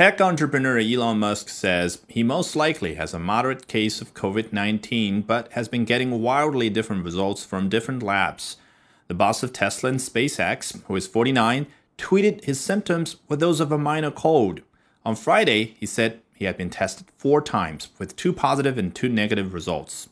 Tech entrepreneur Elon Musk says he most likely has a moderate case of COVID 19, but has been getting wildly different results from different labs. The boss of Tesla and SpaceX, who is 49, tweeted his symptoms were those of a minor cold. On Friday, he said he had been tested four times with two positive and two negative results.